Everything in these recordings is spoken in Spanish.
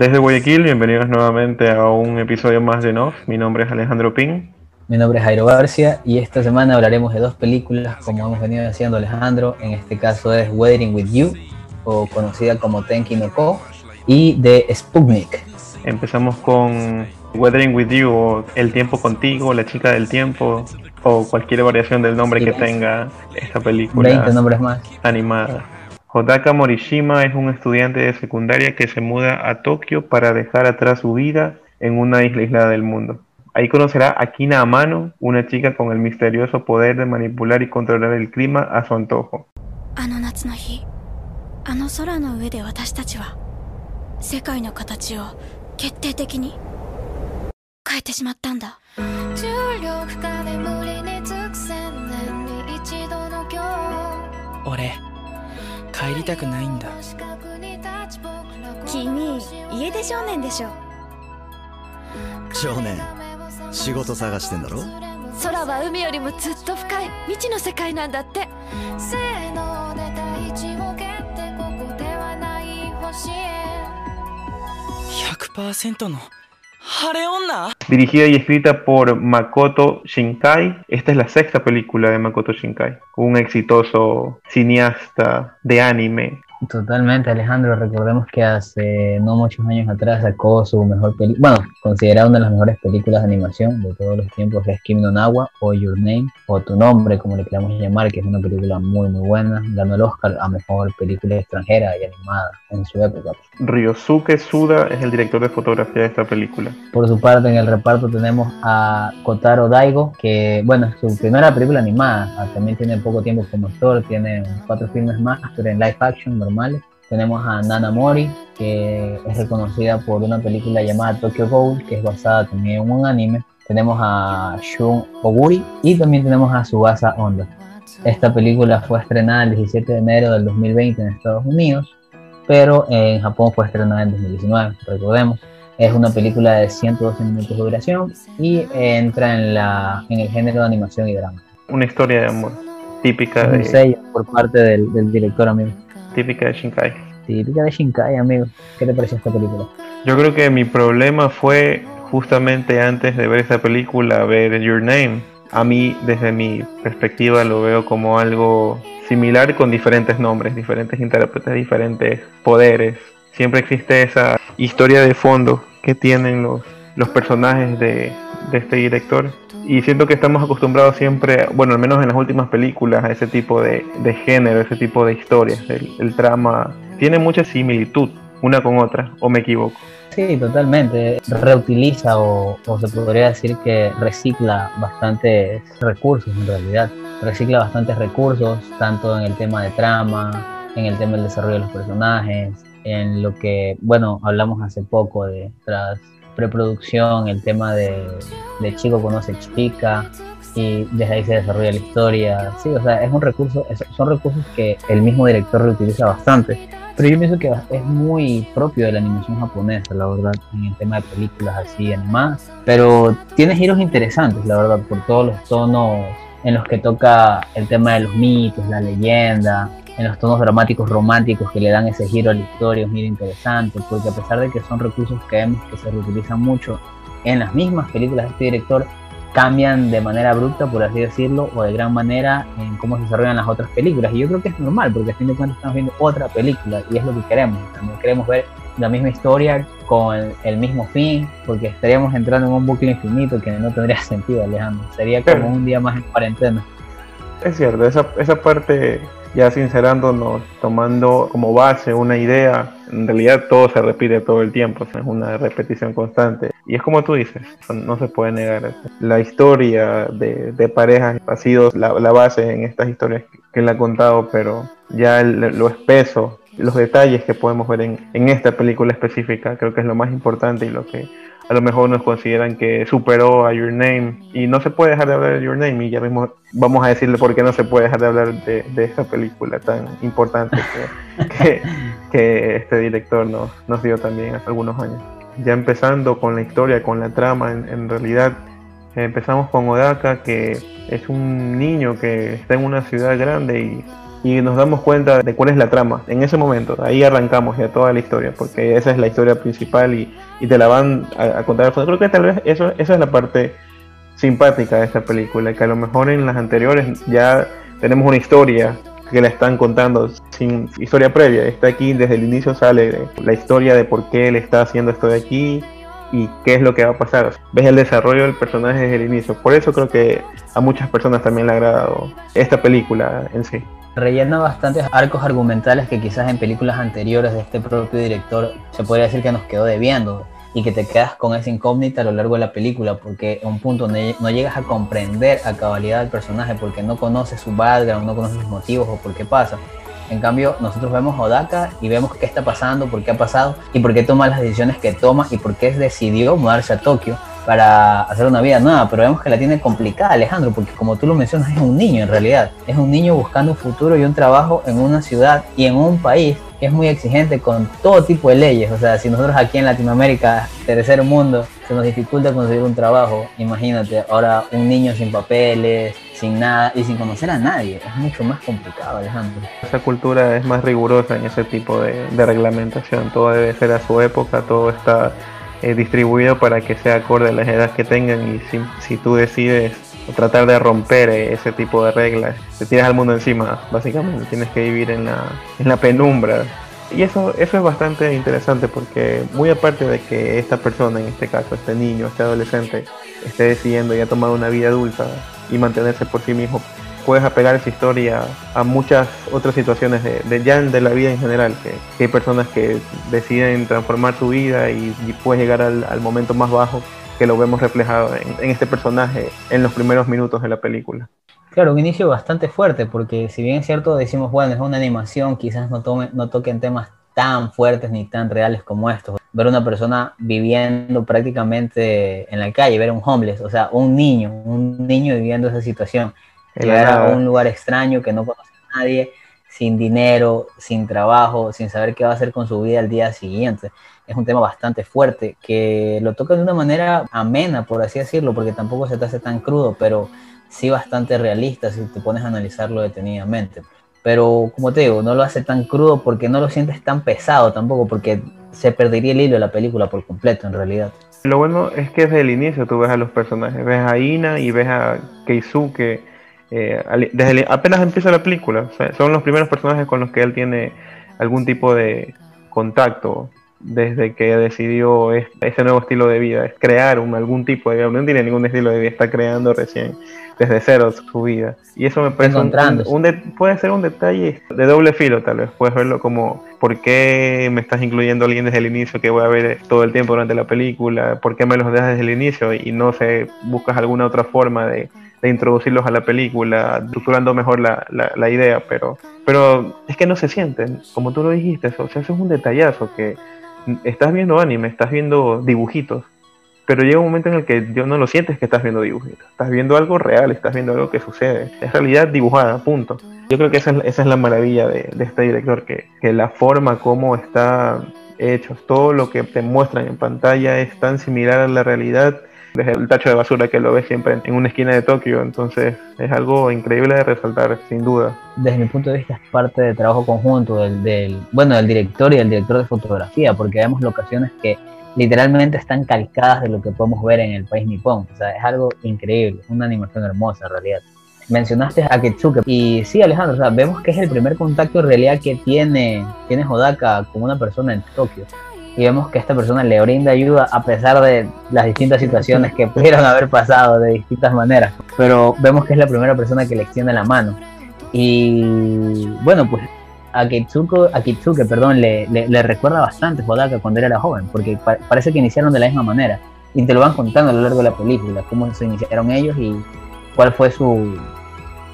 Desde Guayaquil, bienvenidos nuevamente a un episodio más de NOF. Mi nombre es Alejandro Pin. Mi nombre es Jairo García y esta semana hablaremos de dos películas como hemos venido haciendo Alejandro. En este caso es Wedding with You, o conocida como Tenki no Ko, y de Sputnik. Empezamos con Weathering with You o El tiempo contigo, La chica del tiempo o cualquier variación del nombre que tenga esta película 20 nombres más. animada. Hodaka Morishima es un estudiante de secundaria que se muda a Tokio para dejar atrás su vida en una isla aislada del mundo. Ahí conocerá a Kina Amano, una chica con el misterioso poder de manipular y controlar el clima a su antojo. 帰りたくないんだ。君家出少年でしょ。少年仕事探してんだろ？空は海よりもずっと深い。未知の世界なんだって。せーの。で大地を蹴ってここではない星へ。100%の Dirigida y escrita por Makoto Shinkai, esta es la sexta película de Makoto Shinkai, un exitoso cineasta de anime. Totalmente, Alejandro. Recordemos que hace no muchos años atrás sacó su mejor película, bueno, considerada una de las mejores películas de animación de todos los tiempos, que es Kimi no Nawa o Your Name o Tu Nombre, como le queramos llamar, que es una película muy, muy buena. Ganó el Oscar a mejor película extranjera y animada en su época. Ryosuke Suda es el director de fotografía de esta película. Por su parte, en el reparto tenemos a Kotaro Daigo, que, bueno, es su primera película animada. También tiene poco tiempo como actor, tiene cuatro filmes más, pero en live action normales. Tenemos a Nana Mori, que es reconocida por una película llamada Tokyo Ghoul, que es basada también en un anime. Tenemos a Shun Oguri y también tenemos a Subasa Honda. Esta película fue estrenada el 17 de enero del 2020 en Estados Unidos, pero en Japón fue estrenada en 2019, recordemos. Es una película de 112 minutos de duración y entra en, la, en el género de animación y drama. Una historia de amor típica Un de, sello por parte del, del director, amigo. Típica de Shinkai. Típica de Shinkai, amigo. ¿Qué te pareció esta película? Yo creo que mi problema fue justamente antes de ver esa película, ver Your Name. A mí, desde mi perspectiva, lo veo como algo similar con diferentes nombres, diferentes intérpretes, diferentes poderes. Siempre existe esa historia de fondo que tienen los, los personajes de, de este director. Y siento que estamos acostumbrados siempre, bueno, al menos en las últimas películas, a ese tipo de, de género, ese tipo de historias. El, el trama tiene mucha similitud una con otra, o me equivoco. Sí, totalmente. Reutiliza o, o se podría decir que recicla bastantes recursos en realidad. Recicla bastantes recursos, tanto en el tema de trama, en el tema del desarrollo de los personajes, en lo que, bueno, hablamos hace poco de tras preproducción, el tema de, de chico conoce chica y desde ahí se desarrolla la historia. Sí, o sea, es un recurso, es- son recursos que el mismo director reutiliza bastante. Pero yo pienso que es muy propio de la animación japonesa, la verdad, en el tema de películas así animadas. Pero tiene giros interesantes, la verdad, por todos los tonos en los que toca el tema de los mitos, la leyenda, en los tonos dramáticos románticos que le dan ese giro a la historia, es muy interesante, porque a pesar de que son recursos que vemos que se reutilizan mucho en las mismas películas de este director, cambian de manera abrupta, por así decirlo, o de gran manera en cómo se desarrollan las otras películas. Y yo creo que es normal, porque a fin de cuentas estamos viendo otra película y es lo que queremos. También queremos ver la misma historia con el, mismo fin, porque estaríamos entrando en un bucle infinito que no tendría sentido, Alejandro. Sería como un día más en cuarentena. Es cierto, esa, esa parte ya sincerándonos, tomando como base una idea, en realidad todo se repite todo el tiempo, es una repetición constante. Y es como tú dices, no se puede negar. La historia de, de parejas ha sido la, la base en estas historias que él ha contado, pero ya el- lo espeso, los detalles que podemos ver en, en esta película específica, creo que es lo más importante y lo que a lo mejor nos consideran que superó a Your Name y no se puede dejar de hablar de Your Name y ya mismo vamos a decirle por qué no se puede dejar de hablar de, de esta película tan importante que, que, que este director nos, nos dio también hace algunos años. Ya empezando con la historia, con la trama, en, en realidad empezamos con Odaka que es un niño que está en una ciudad grande y y nos damos cuenta de cuál es la trama en ese momento. Ahí arrancamos ya toda la historia, porque esa es la historia principal y, y te la van a, contar al fondo. Creo que tal vez eso, esa es la parte simpática de esta película, que a lo mejor en las anteriores ya tenemos una historia que la están contando sin historia previa. Está aquí desde el inicio sale la historia de por qué él está haciendo esto de aquí y qué es lo que va a pasar. Ves el desarrollo del personaje desde el inicio. Por eso creo que a muchas personas también le ha agradado esta película en sí. Rellena bastantes arcos argumentales que quizás en películas anteriores de este propio director se podría decir que nos quedó debiendo y que te quedas con esa incógnita a lo largo de la película porque a un punto no llegas a comprender a cabalidad al personaje porque no conoces su background, no conoces sus motivos o por qué pasa. En cambio, nosotros vemos Odaka y vemos qué está pasando, por qué ha pasado y por qué toma las decisiones que toma y por qué decidió mudarse a Tokio para hacer una vida nueva, pero vemos que la tiene complicada Alejandro, porque como tú lo mencionas, es un niño en realidad, es un niño buscando un futuro y un trabajo en una ciudad y en un país que es muy exigente con todo tipo de leyes, o sea, si nosotros aquí en Latinoamérica, tercer mundo, se nos dificulta conseguir un trabajo, imagínate, ahora un niño sin papeles, sin nada y sin conocer a nadie, es mucho más complicado Alejandro. Esa cultura es más rigurosa en ese tipo de, de reglamentación, todo debe ser a su época, todo está eh, distribuido para que sea acorde a las edades que tengan y si, si tú decides tratar de romper eh, ese tipo de reglas, te tiras al mundo encima, básicamente, tienes que vivir en la, en la penumbra. Y eso, eso es bastante interesante porque muy aparte de que esta persona, en este caso, este niño, este adolescente, esté decidiendo ya tomar una vida adulta y mantenerse por sí mismo, puedes apegar esa historia a muchas otras situaciones de, de ya de la vida en general, que, hay personas que deciden transformar su vida y, puedes llegar al, momento más bajo que lo vemos reflejado en, este personaje en los primeros minutos de la película. Claro, un inicio bastante fuerte, porque si bien es cierto, decimos, bueno, es una animación, quizás no, tome, no toquen temas tan fuertes ni tan reales como estos. Ver una persona viviendo prácticamente en la calle, ver un homeless, o sea, un niño, un niño viviendo esa situación llegar a un lugar extraño que no conoce a nadie, sin dinero, sin trabajo, sin saber qué va a hacer con su vida al día siguiente. Es un tema bastante fuerte que lo toca de una manera amena, por así decirlo, porque tampoco se te hace tan crudo, pero sí bastante realista si te pones a analizarlo detenidamente. Pero como te digo, no lo hace tan crudo porque no lo sientes tan pesado tampoco, porque se perdería el hilo de la película por completo en realidad. Lo bueno es que desde el inicio tú ves a los personajes, ves a Ina y ves a Keisuke eh, desde apenas empieza la película, son los primeros personajes con los que él tiene algún tipo de contacto desde que decidió ese nuevo estilo de vida, es crear un, algún tipo de vida, no tiene ningún estilo de vida, está creando recién desde cero su vida. Y eso me parece un, puede ser un detalle de doble filo tal vez, puedes verlo como ¿por qué me estás incluyendo a alguien desde el inicio que voy a ver todo el tiempo durante la película? ¿Por qué me los dejas desde el inicio y no sé, buscas alguna otra forma de de introducirlos a la película, estructurando mejor la, la, idea, pero, pero es que no se sienten, como tú lo dijiste, o sea, eso es un detallazo, que estás viendo anime, estás viendo dibujitos, pero llega un momento en el que yo no lo sientes que estás viendo dibujitos, estás viendo algo real, estás viendo algo que sucede, es realidad dibujada, punto. Yo creo que esa es, esa es la maravilla de, de este director, que, que la forma como está hecho, todo lo que te muestran en pantalla es tan similar a la realidad desde el tacho de basura que lo ves siempre en una esquina de Tokio. Entonces es algo increíble de resaltar, sin duda. Desde mi punto de vista es parte del trabajo conjunto del, del, bueno, del director y del director de fotografía, porque vemos locaciones que literalmente están calcadas de lo que podemos ver en el país nipón. O sea, es algo increíble, una animación hermosa en realidad. Mencionaste a Ketsuke y sí, Alejandro, o sea, vemos que es el primer contacto en realidad que tiene, tiene Hodaka con una persona en Tokio y vemos que esta persona le brinda ayuda a pesar de las distintas situaciones que pudieron haber pasado de distintas maneras. Pero vemos que es la primera persona que le extiende la mano. Y bueno, pues a Kitsuko, a Kitsuke, perdón, le, le, recuerda bastante Hodaka cuando era joven, porque parece que iniciaron de la misma manera. Y te lo van contando a lo largo de la película, cómo se iniciaron ellos y cuál fue su,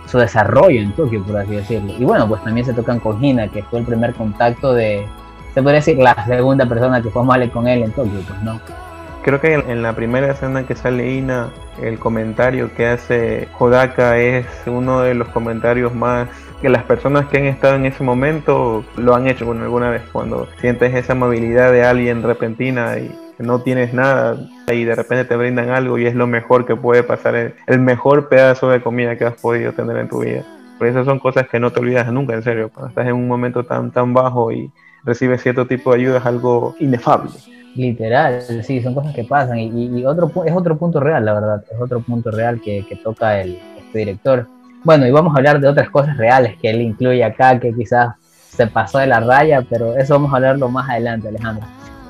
su desarrollo en Tokio, por así decirlo. Y bueno, pues también se tocan con Hina, que fue el primer contacto de, se puede decir la segunda persona que fue mal con él en Tokio, pues no. Creo que en la primera escena que sale Ina, el comentario que hace Hodaka es uno de los comentarios más que las personas que han estado en ese momento lo han hecho alguna vez. Cuando sientes esa amabilidad de alguien repentina y no tienes nada y de repente te brindan algo y es lo mejor que puede pasar, el mejor pedazo de comida que has podido tener en tu vida. Por eso son cosas que no te olvidas nunca, en serio. Cuando estás en un momento tan, tan bajo y recibes cierto tipo de ayuda es algo inefable. Literal, sí, son cosas que pasan y, otro es otro punto real, la verdad, es otro punto real que, toca el, este director. Bueno, y vamos a hablar de otras cosas reales que él incluye acá, que quizás se pasó de la raya, pero eso vamos a hablarlo más adelante, Alejandro.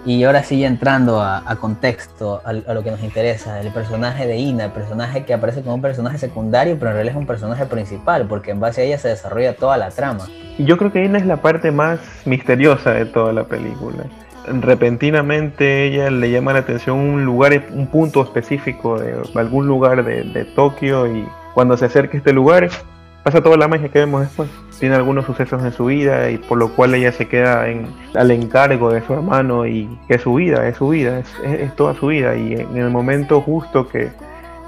Y ahora sí, entrando a, contexto, a, lo que nos interesa, el personaje de Ina, el personaje que aparece como un personaje secundario, pero en realidad es un personaje principal, porque en base a ella se desarrolla toda la trama. Y yo creo que Ina es la parte más misteriosa de toda la película. Repentinamente ella le llama la atención un lugar, un punto específico de algún lugar de, de Tokio y cuando se acerca a este lugar pasa toda la magia que vemos después. Tiene algunos sucesos en su vida y por lo cual ella se queda en, al encargo de su hermano y que es su vida, es su vida, es, toda su vida. Y en el momento justo que,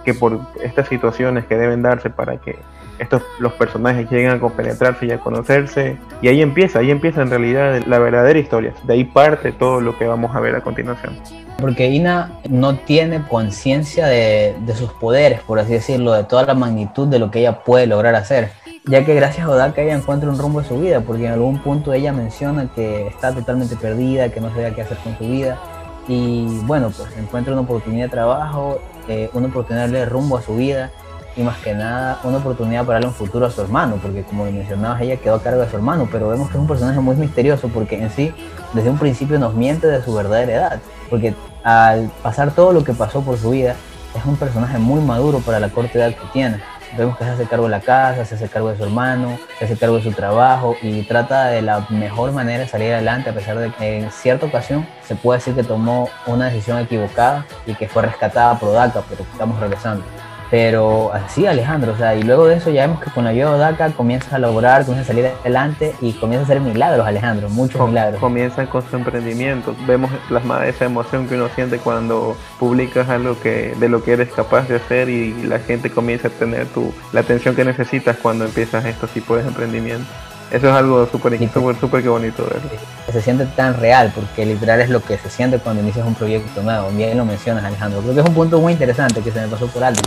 que por estas situaciones que deben darse para que estos los personajes lleguen a compenetrarse y a conocerse y ahí empieza, ahí empieza en realidad la verdadera historia, de ahí parte todo lo que vamos a ver a continuación. Porque Ina no tiene conciencia de, de, sus poderes, por así decirlo, de toda la magnitud de lo que ella puede lograr hacer. Ya que gracias a Odaka ella encuentra un rumbo de su vida, porque en algún punto ella menciona que está totalmente perdida, que no sabe qué hacer con su vida. Y bueno, pues encuentra una oportunidad de trabajo, eh, una oportunidad de rumbo a su vida y más que nada una oportunidad para darle un futuro a su hermano, porque como mencionabas, ella quedó a cargo de su hermano, pero vemos que es un personaje muy misterioso porque en sí, desde un principio nos miente de su verdadera edad, porque al pasar todo lo que pasó por su vida, es un personaje muy maduro para la corta edad que tiene. Vemos que se hace cargo de la casa, se hace cargo de su hermano, se hace cargo de su trabajo y trata de la mejor manera de salir adelante a pesar de que en cierta ocasión se puede decir que tomó una decisión equivocada y que fue rescatada por Daka, pero estamos regresando. Pero así, Alejandro, o sea, y luego de eso ya vemos que con la ayuda de DACA comienzas a lograr, comienza a salir adelante y comienza a hacer milagros, Alejandro, muchos milagros. Comienzan con su emprendimiento. Vemos plasmada esa emoción que uno siente cuando publicas algo que, de lo que eres capaz de hacer y la gente comienza a tener tu, la atención que necesitas cuando empiezas estos tipos de emprendimientos. Eso es algo súper, súper, que bonito verlo. Se siente tan real, porque literal es lo que se siente cuando inicias un proyecto nuevo. Bien lo mencionas, Alejandro. Creo que es un punto muy interesante que se me pasó por alto,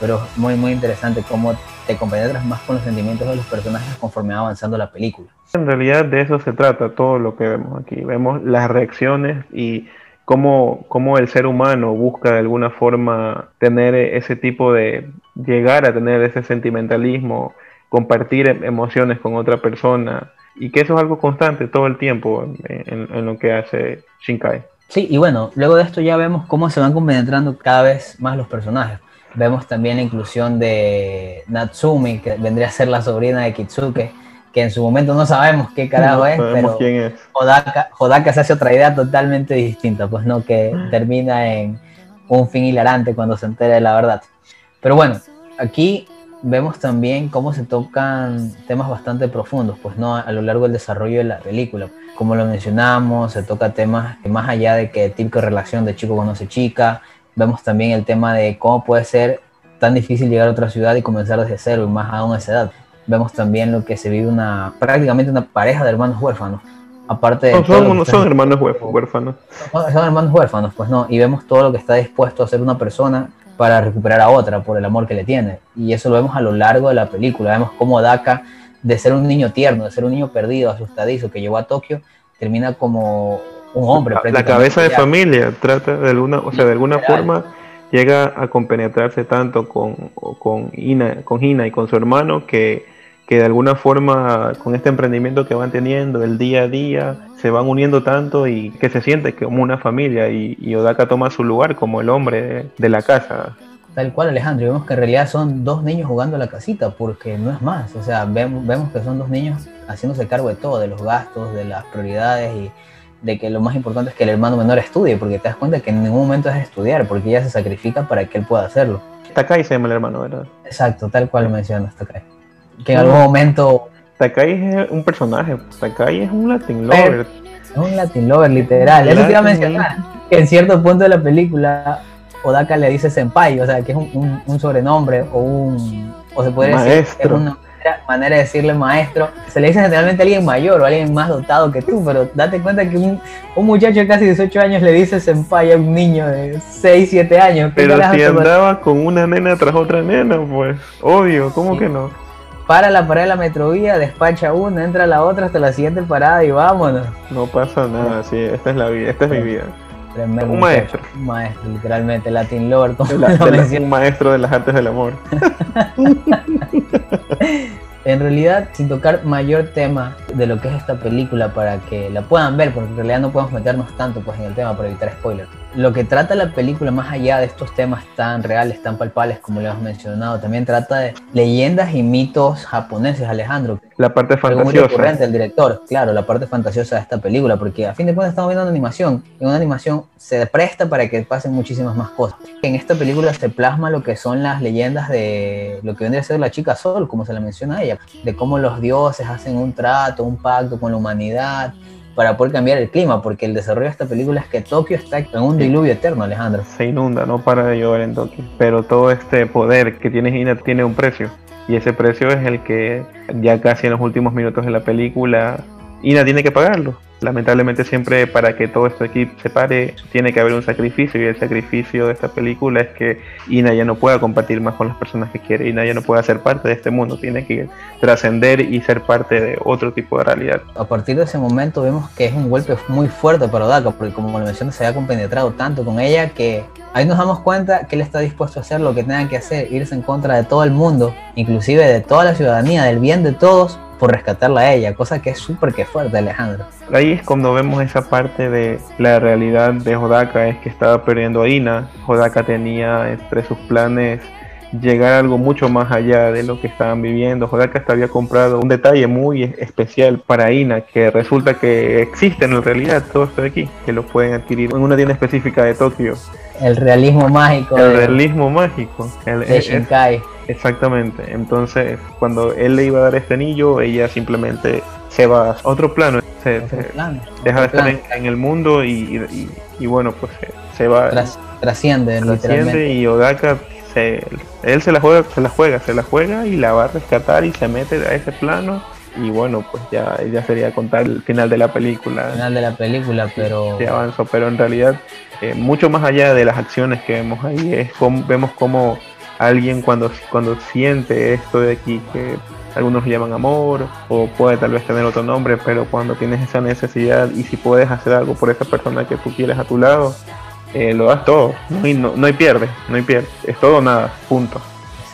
pero muy, muy interesante cómo te compenetras más con los sentimientos de los personajes conforme va avanzando la película. En realidad de eso se trata todo lo que vemos aquí. Vemos las reacciones y cómo, cómo el ser humano busca de alguna forma tener ese tipo de, llegar a tener ese sentimentalismo compartir em, emociones con otra persona y que eso es algo constante todo el tiempo en, lo que hace Shinkai. Sí, y bueno, luego de esto ya vemos cómo se van compenetrando cada vez más los personajes. Vemos también la inclusión de Natsumi, que vendría a ser la sobrina de Kitsuke, que en su momento no sabemos qué carajo es, pero quién es. Hodaka, se hace otra idea totalmente distinta, pues no, que termina en un fin hilarante cuando se entera de la verdad. Pero bueno, aquí vemos también cómo se tocan temas bastante profundos, pues no a lo largo del desarrollo de la película. Como lo mencionamos, se toca temas que más allá de que típica relación de chico conoce chica, vemos también el tema de cómo puede ser tan difícil llegar a otra ciudad y comenzar desde cero y más aún a esa edad. Vemos también lo que se vive una prácticamente una pareja de hermanos huérfanos. Aparte de son, son hermanos huérfanos. son hermanos huérfanos, pues no, y vemos todo lo que está dispuesto a hacer una persona para recuperar a otra por el amor que le tiene. Y eso lo vemos a lo largo de la película. Vemos cómo Daka, de ser un niño tierno, de ser un niño perdido, asustadizo, que llegó a Tokio, termina como un hombre. La, cabeza de familia, trata de alguna, o sea, de alguna forma llega a compenetrarse tanto con, con, Ina, con Hina y con su hermano que que de alguna forma con este emprendimiento que van teniendo el día a día se van uniendo tanto y que se siente como una familia y, Odaka toma su lugar como el hombre de, la casa. Tal cual Alejandro, vemos que en realidad son dos niños jugando a la casita porque no es más, o sea, vemos, vemos que son dos niños haciéndose cargo de todo, de los gastos, de las prioridades y de que lo más importante es que el hermano menor estudie, porque te das cuenta que en ningún momento es estudiar, porque ella se sacrifica para que él pueda hacerlo. Takai se llama el hermano, ¿verdad? Exacto, tal cual lo mencionas, Takai que en algún momento... Takai es un personaje, Takai es un Latin Lover. Es un Latin Lover, literal. Eso te iba a mencionar. Que en cierto punto de la película, Odaka le dice senpai, o sea, que es un, sobrenombre o un... O se puede decir que es una manera, de decirle maestro. Se le dice generalmente a alguien mayor o a alguien más dotado que tú, pero date cuenta que un, un muchacho de casi 18 años le dice senpai a un niño de 6, 7 años. Pero si andaba con una nena tras otra nena, pues, obvio, ¿cómo que no? Para la parada de la metrovía, despacha una, entra la otra hasta la siguiente parada y vámonos. No pasa nada, sí, esta es la vida, esta es mi vida. Tremendo Un maestro. Un maestro, literalmente, Latin Lord. como la- lo la- un maestro de las artes del amor. En realidad, sin tocar mayor tema de lo que es esta película para que la puedan ver, porque en realidad no podemos meternos tanto pues, en el tema para evitar spoilers. Lo que trata la película, más allá de estos temas tan reales, tan palpables como le hemos mencionado, también trata de leyendas y mitos japoneses, Alejandro. La parte Algo muy fantasiosa. recurrente del director, claro, la parte fantasiosa de esta película, porque a fin de cuentas estamos viendo una animación. En una animación se presta para que pasen muchísimas más cosas. En esta película se plasma lo que son las leyendas de lo que vendría a ser la chica Sol, como se la menciona a ella, de cómo los dioses hacen un trato, un pacto con la humanidad para poder cambiar el clima, porque el desarrollo de esta película es que Tokio está en un diluvio eterno, Alejandro. se inunda, no para de llover en Tokio. Pero todo este poder que tiene Hina tiene un precio. Y ese precio es el que ya casi en los últimos minutos de la película Ina tiene que pagarlo. Lamentablemente siempre para que todo esto aquí se pare tiene que haber un sacrificio y el sacrificio de esta película es que Ina ya no pueda compartir más con las personas que quiere. Ina ya no pueda ser parte de este mundo, tiene que trascender y ser parte de otro tipo de realidad. A partir de ese momento vemos que es un golpe muy fuerte para Odaka, porque como lo mencioné, se había compenetrado tanto con ella que ahí nos damos cuenta que él está dispuesto a hacer lo que tenga que hacer, irse en contra de todo el mundo, inclusive de toda la ciudadanía, del bien de todos, por rescatarla a ella, cosa que es súper que fuerte, Alejandro. Ahí es cuando vemos esa parte de la realidad de Hodaka, es que estaba perdiendo a Ina. Hodaka tenía entre sus planes llegar a algo mucho más allá de lo que estaban viviendo. Hodaka hasta había comprado un detalle muy es- especial para Ina, que resulta que existe en realidad todo esto de aquí, que lo pueden adquirir en una tienda específica de Tokio. El realismo mágico El de, realismo mágico. el- de es- Shinkai. Exactamente. Entonces, cuando él le iba a dar este anillo, ella simplemente se va a otro plano. Se, Otro se- plano, deja de estar en, el mundo y, y- bueno, pues se, se va, Tras- trasciende, trasciende y Odaka, se, él se la juega, se la juega, se la juega y la va a rescatar y se mete a ese plano y bueno, pues ya, ya sería contar el final de la película. Final de la película, pero se avanzó, pero en realidad eh, mucho más allá de las acciones que vemos ahí es como, vemos como alguien cuando, cuando siente esto de aquí que algunos llaman amor o puede tal vez tener otro nombre, pero cuando tienes esa necesidad y si puedes hacer algo por esa persona que tú quieres a tu lado, eh, lo das todo, no hay, no, no hay pierde, no hay pierde, es todo o nada, punto.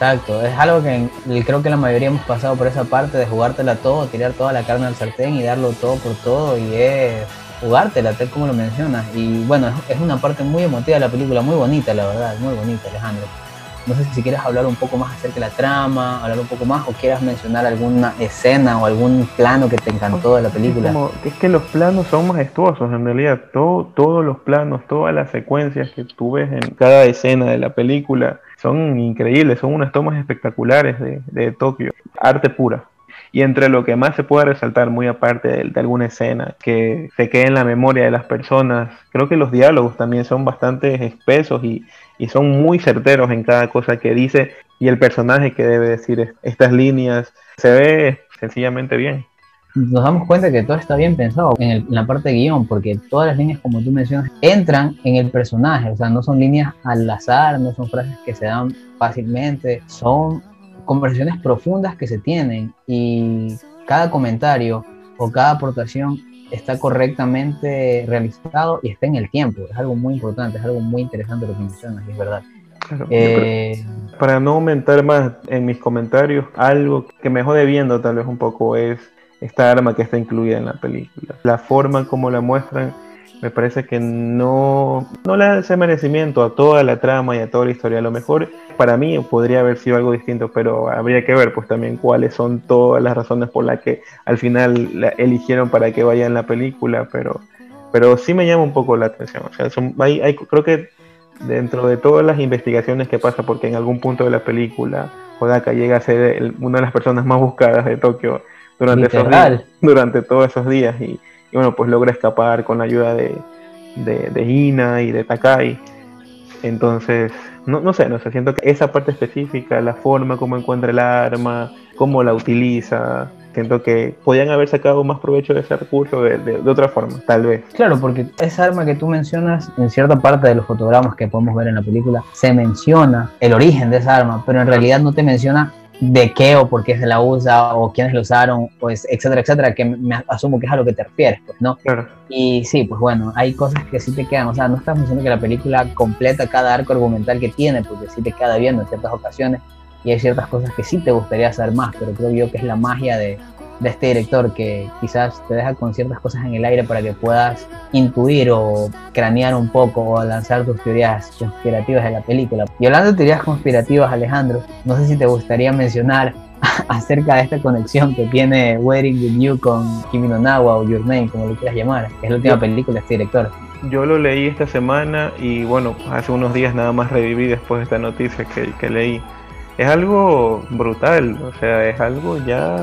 Exacto, es algo que creo que la mayoría hemos pasado por esa parte de jugártela todo, tirar toda la carne al sartén y darlo todo por todo y es jugártela, tal como lo mencionas. Y bueno, es una parte muy emotiva de la película, muy bonita la verdad, muy bonita Alejandro. No sé si quieres hablar un poco más acerca de la trama, hablar un poco más o quieras mencionar alguna escena o algún plano que te encantó de la película. Es, como- es que los planos son majestuosos en realidad. Todo, todos los planos, todas las secuencias que tú ves en cada escena de la película son increíbles, son unas tomas espectaculares de, de Tokio. Arte pura. Y entre lo que más se puede resaltar, muy aparte de, alguna escena que se quede en la memoria de las personas, creo que los diálogos también son bastante espesos y, y son muy certeros en cada cosa que dice y el personaje que debe decir es- estas líneas. Se ve sencillamente bien. nos damos cuenta que todo está bien pensado en la parte de guion, porque todas las líneas, como tú mencionas, entran en el personaje, o sea, no son líneas al azar, no son frases que se dan fácilmente, son conversaciones profundas que se tienen y cada comentario o cada aportación está correctamente realizado y está en el tiempo, es algo muy importante, es algo muy interesante lo que mencionas, y es verdad. Claro, Eh, para no aumentar más en mis comentarios, algo que me jode viendo tal vez un poco es esta arma que está incluida en la película. La forma como la muestran me parece que no, no le ese merecimiento a toda la trama y a toda la historia. A lo mejor para mí podría haber sido algo distinto, pero habría que ver pues también cuáles son todas las razones por las que al final la eligieron para que vaya en la película, pero, pero sí me llama un poco la atención. O sea, son- hay- hay- creo que dentro de todas las investigaciones que pasa, porque en algún punto de la película Hodaka llega a ser el- una de las personas más buscadas de Tokio durante, esos Literal. días, durante todos esos días y, y bueno, pues logra escapar con la ayuda de, de, de Ina y de Takai. Entonces, no, no sé, no sé, siento que esa parte específica, la forma como encuentra el arma, cómo la utiliza, siento que podían haber sacado más provecho de ese recurso de, de- de otra forma, tal vez. Claro, porque esa arma que tú mencionas, en cierta parte de los fotogramas que podemos ver en la película, se menciona el origen de esa arma, pero en realidad no te menciona de qué o por qué se la usa o quiénes lo usaron, pues, etcétera, etcétera, que me asumo que es a lo que te refieres, pues, ¿no? Claro. Y sí, pues bueno, hay cosas que sí te quedan, o sea, no estamos diciendo que la película completa cada arco argumental que tiene, porque sí te queda viendo en ciertas ocasiones y hay ciertas cosas que sí te gustaría hacer más, pero creo yo que es la magia de, de este director que quizás te deja con ciertas cosas en el aire para que puedas intuir o cranear un poco o lanzar tus teorías conspirativas de la película. Y hablando de teorías conspirativas, Alejandro, no sé si te gustaría mencionar acerca de esta conexión que tiene Wedding with You con Kimi no Nawa o Your Name, como lo quieras llamar, que es la última película de este director. Yo lo leí esta semana y bueno, hace unos días nada más reviví después de esta noticia que, que leí es algo brutal, o sea, es algo ya...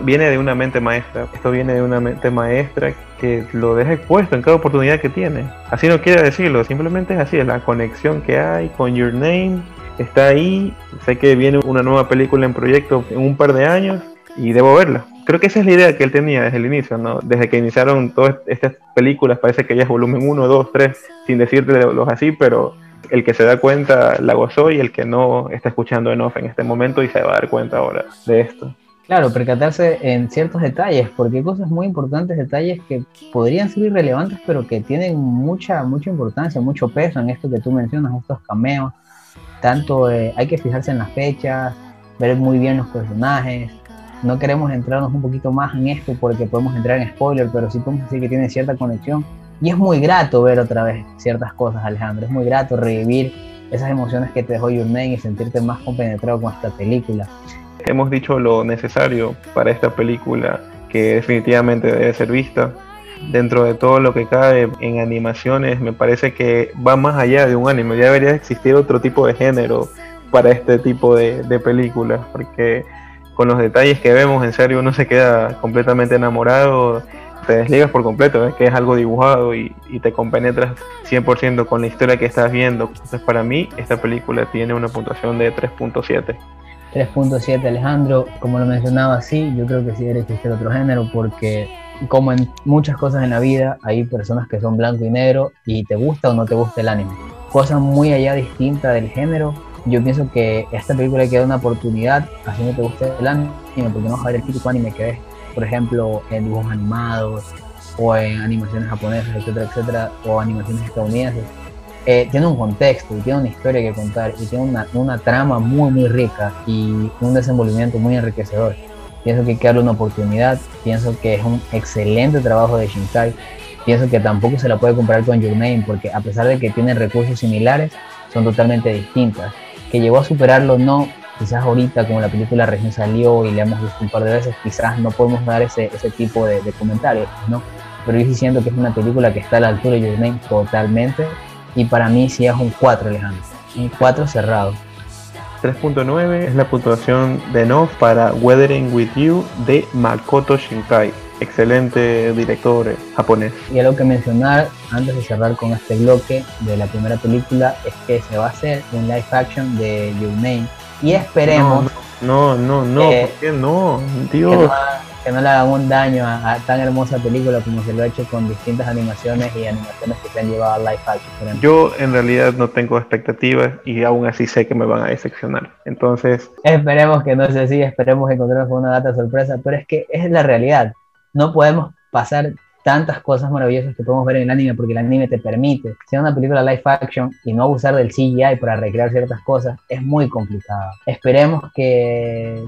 Viene de una mente maestra, esto viene de una mente maestra que lo deja expuesto en cada oportunidad que tiene. Así no quiere decirlo, simplemente es así, es la conexión que hay con Your Name, está ahí, sé que viene una nueva película en proyecto en un par de años y debo verla. Creo que esa es la idea que él tenía desde el inicio, ¿no? Desde que iniciaron todas estas películas, parece que ya es volumen 1, 2, 3, sin decirte los así, pero el que se da cuenta la gozó y el que no está escuchando en off en este momento y se va a dar cuenta ahora de esto. Claro, percatarse en ciertos detalles, porque hay cosas muy importantes, detalles que podrían ser irrelevantes, pero que tienen mucha, mucha importancia, mucho peso en esto que tú mencionas, estos cameos. Tanto eh, hay que fijarse en las fechas, ver muy bien los personajes. No queremos entrarnos un poquito más en esto porque podemos entrar en spoiler, pero sí podemos decir que tiene cierta conexión y es muy grato ver otra vez ciertas cosas, Alejandro. Es muy grato revivir esas emociones que te dejó Your Name y sentirte más compenetrado con esta película. Hemos dicho lo necesario para esta película que definitivamente debe ser vista. Dentro de todo lo que cabe en animaciones, me parece que va más allá de un anime. Ya debería existir otro tipo de género para este tipo de, de películas, porque con los detalles que vemos, en serio, uno se queda completamente enamorado te desligas por completo, ves que es algo dibujado y, te compenetras 100% con la historia que estás viendo. Entonces para mí esta película tiene una puntuación de 3.7. 3.7 Alejandro, como lo mencionaba, sí, yo creo que sí debe existir otro género porque como en muchas cosas en la vida hay personas que son blanco y negro y te gusta o no te gusta el anime. Cosa muy allá distinta del género. Yo pienso que esta película hay que dar una oportunidad, así no te gusta el anime, porque no vas a ver el típico anime que ves por ejemplo, en dibujos animados o en animaciones japonesas, etcétera, etcétera, o animaciones estadounidenses, eh, tiene un contexto y tiene una historia que contar y tiene una, una, trama muy, muy rica y un desenvolvimiento muy enriquecedor. Pienso que hay que darle una oportunidad, pienso que es un excelente trabajo de Shinkai, pienso que tampoco se la puede comparar con Your Name porque a pesar de que tienen recursos similares, son totalmente distintas. Que llegó a superarlo no quizás ahorita como la película recién salió y le hemos visto un par de veces, quizás no podemos dar ese, ese tipo de, comentarios, ¿no? Pero yo sí siento que es una película que está a la altura de Your Name totalmente y para mí sí es un 4, Alejandro, un 4 cerrado. 3.9 es la puntuación de no para Weathering With You de Makoto Shinkai. Excelente director japonés. Y algo que mencionar antes de cerrar con este bloque de la primera película es que se va a hacer un live action de Your Name y esperemos. No, no, no, ¿por qué no? Dios. Que no, le hagan un daño a, tan hermosa película como se lo ha hecho con distintas animaciones y animaciones que se han llevado a live action. Yo en realidad no tengo expectativas y aún así sé que me van a decepcionar. Entonces. Esperemos que no sea así, esperemos encontrarnos con una data sorpresa, pero es que es la realidad. No podemos pasar tantas cosas maravillosas que podemos ver en el anime porque el anime te permite. Si es una película live action y no abusar del CGI para recrear ciertas cosas, es muy complicado. Esperemos que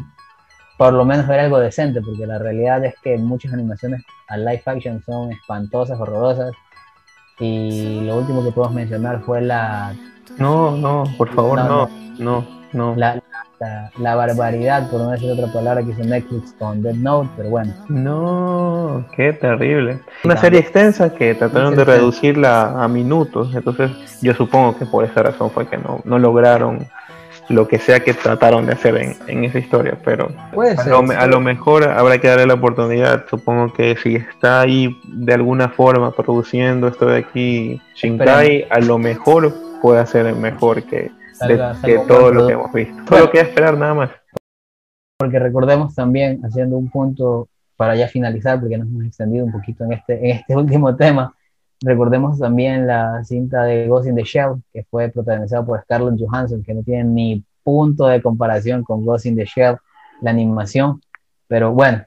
por lo menos ver algo decente, porque la realidad es que muchas animaciones a live action son espantosas, horrorosas. Y lo último que podemos mencionar fue la... No, no, por favor, no, no, no. La, la, barbaridad, por no decir otra palabra, que hizo Netflix con Dead Note, pero bueno. No, qué terrible. Una serie extensa que trataron de reducirla a minutos, entonces yo supongo que por esa razón fue que no, no lograron lo que sea que trataron de hacer en, en esa historia, pero a, lo, a, lo, mejor habrá que darle la oportunidad. Supongo que si está ahí de alguna forma produciendo esto de aquí, Shinkai, a lo mejor puede ser mejor que, de, todo lo que hemos visto. Solo queda esperar nada más. Porque recordemos también, haciendo un punto para ya finalizar, porque nos hemos extendido un poquito en este, en este último tema, recordemos también la cinta de Ghost in the Shell, que fue protagonizada por Scarlett Johansson, que no tiene ni punto de comparación con Ghost in the Shell. la animación. Pero bueno,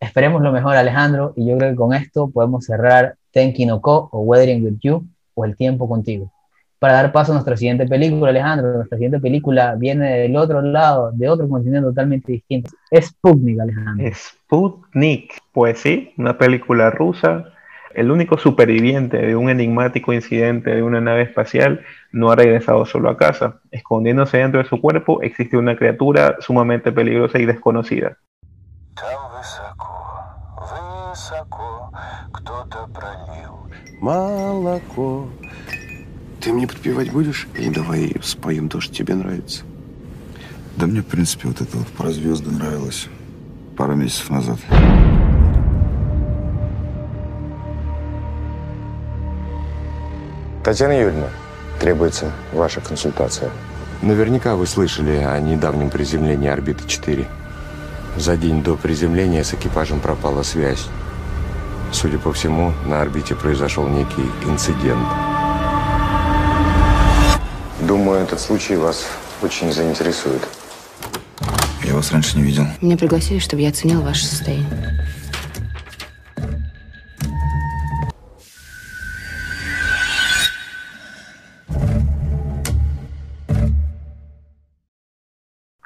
esperemos lo mejor, Alejandro, y yo creo que con esto podemos cerrar Tenki no Ko o Weathering with You o El tiempo contigo. Para dar paso a nuestra siguiente película, Alejandro, nuestra siguiente película viene del otro lado, de otro continente totalmente distinto. Sputnik, Alejandro. Sputnik, pues sí, una película rusa. El único superviviente de un enigmático incidente de una nave espacial no ha regresado solo a casa. Escondiéndose dentro de su cuerpo existe una criatura sumamente peligrosa y desconocida. Ты мне подпевать будешь? Или давай споем то, что тебе нравится? Да мне, в принципе, вот это вот про звезды нравилось пару месяцев назад. Татьяна Юрьевна, требуется ваша консультация. Наверняка вы слышали о недавнем приземлении орбиты 4. За день до приземления с экипажем пропала связь. Судя по всему, на орбите произошел некий инцидент. Думаю, этот случай вас очень заинтересует. Я вас раньше не видел. Меня пригласили, чтобы я оценил ваше состояние.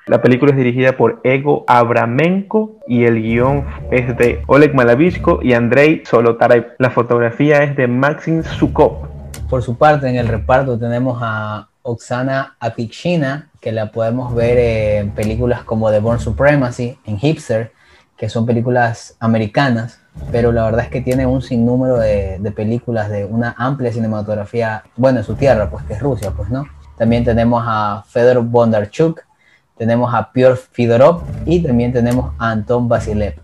La película es dirigida por Ego Abramenko y el guión es de Oleg Malavishko y Andrei Solotarev. La fotografía es de Maxim Sukov. Por su parte, en el reparto tenemos a Oksana Apikshina, que la podemos ver en películas como The Born Supremacy, en Hipster, que son películas americanas, pero la verdad es que tiene un sinnúmero de, de películas de una amplia cinematografía, bueno, en su tierra, pues que es Rusia, pues, ¿no? También tenemos a Fedor Bondarchuk, tenemos a Piotr Fidorov y también tenemos a Anton Basilev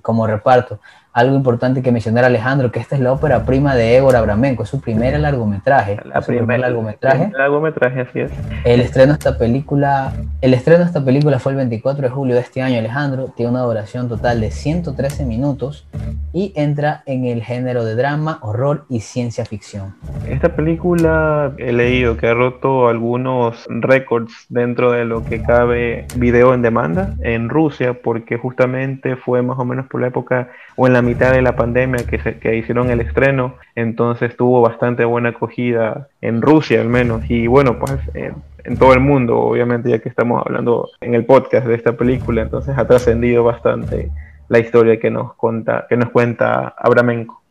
como reparto. Algo importante que mencionar Alejandro, que esta es la ópera prima de Egor Abramenko, es su primer largometraje. La primer largometraje. largometraje, así es. El estreno de esta película, el estreno de esta película fue el 24 de julio de este año, Alejandro. Tiene una duración total de 113 minutos y entra en el género de drama, horror y ciencia ficción. Esta película he leído que ha roto algunos récords dentro de lo que cabe video en demanda en Rusia, porque justamente fue más o menos por la época o en la mitad de la pandemia que, se, que hicieron el estreno, entonces tuvo bastante buena acogida en Rusia al menos, y bueno, pues en, en todo el mundo, obviamente, ya que estamos hablando en el podcast de esta película, entonces ha trascendido bastante la historia que nos cuenta, que nos cuenta Abramenko.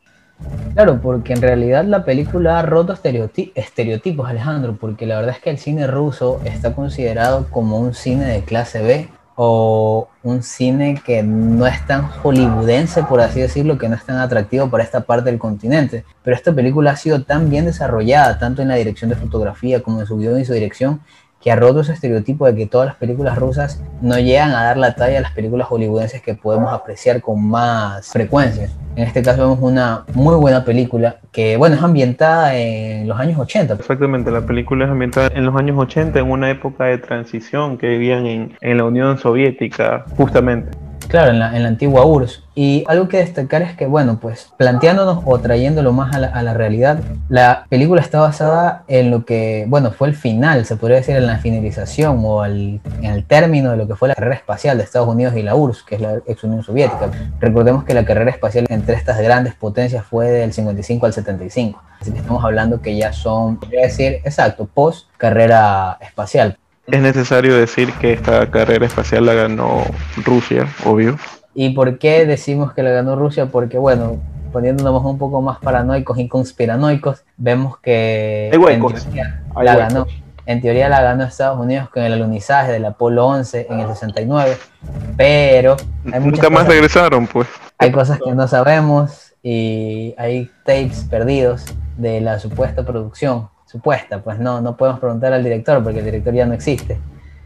Claro, porque en realidad la película ha roto estereotip estereotipos, Alejandro, porque la verdad es que el cine ruso está considerado como un cine de clase B o un cine que no es tan hollywoodense, por así decirlo, que no es tan atractivo para esta parte del continente. Pero esta película ha sido tan bien desarrollada, tanto en la dirección de fotografía como en su guion y su dirección, que ha roto ese estereotipo de que todas las películas rusas no llegan a dar la talla a las películas hollywoodenses que podemos apreciar con más frecuencia. En este caso vemos una muy buena película que, bueno, es ambientada en los años 80. Exactamente, la película es ambientada en los años 80, en una época de transición que vivían en, en la Unión Soviética, justamente. Claro, en la, en la, antigua URSS. Y algo que destacar es que, bueno, pues planteándonos o trayéndolo más a la, a la, realidad, la película está basada en lo que, bueno, fue el final, se podría decir, en la finalización o al, en el término de lo que fue la carrera espacial de Estados Unidos y la URSS, que es la ex Unión Soviética. Recordemos que la carrera espacial entre estas grandes potencias fue del 55 al 75. Así que estamos hablando que ya son, podría decir, exacto, post carrera espacial. Es necesario decir que esta carrera espacial la ganó Rusia, obvio. ¿Y por qué decimos que la ganó Rusia? Porque, bueno, poniéndonos un poco más paranoicos y conspiranoicos, vemos que en teoría, la ganó. En teoría la ganó Estados Unidos con el alunizaje del Apolo 11 en el 69, pero hay nunca más cosas, regresaron, pues. Hay cosas que no sabemos y hay tapes perdidos de la supuesta producción supuesta, pues no, no podemos preguntar al director porque el director ya no existe.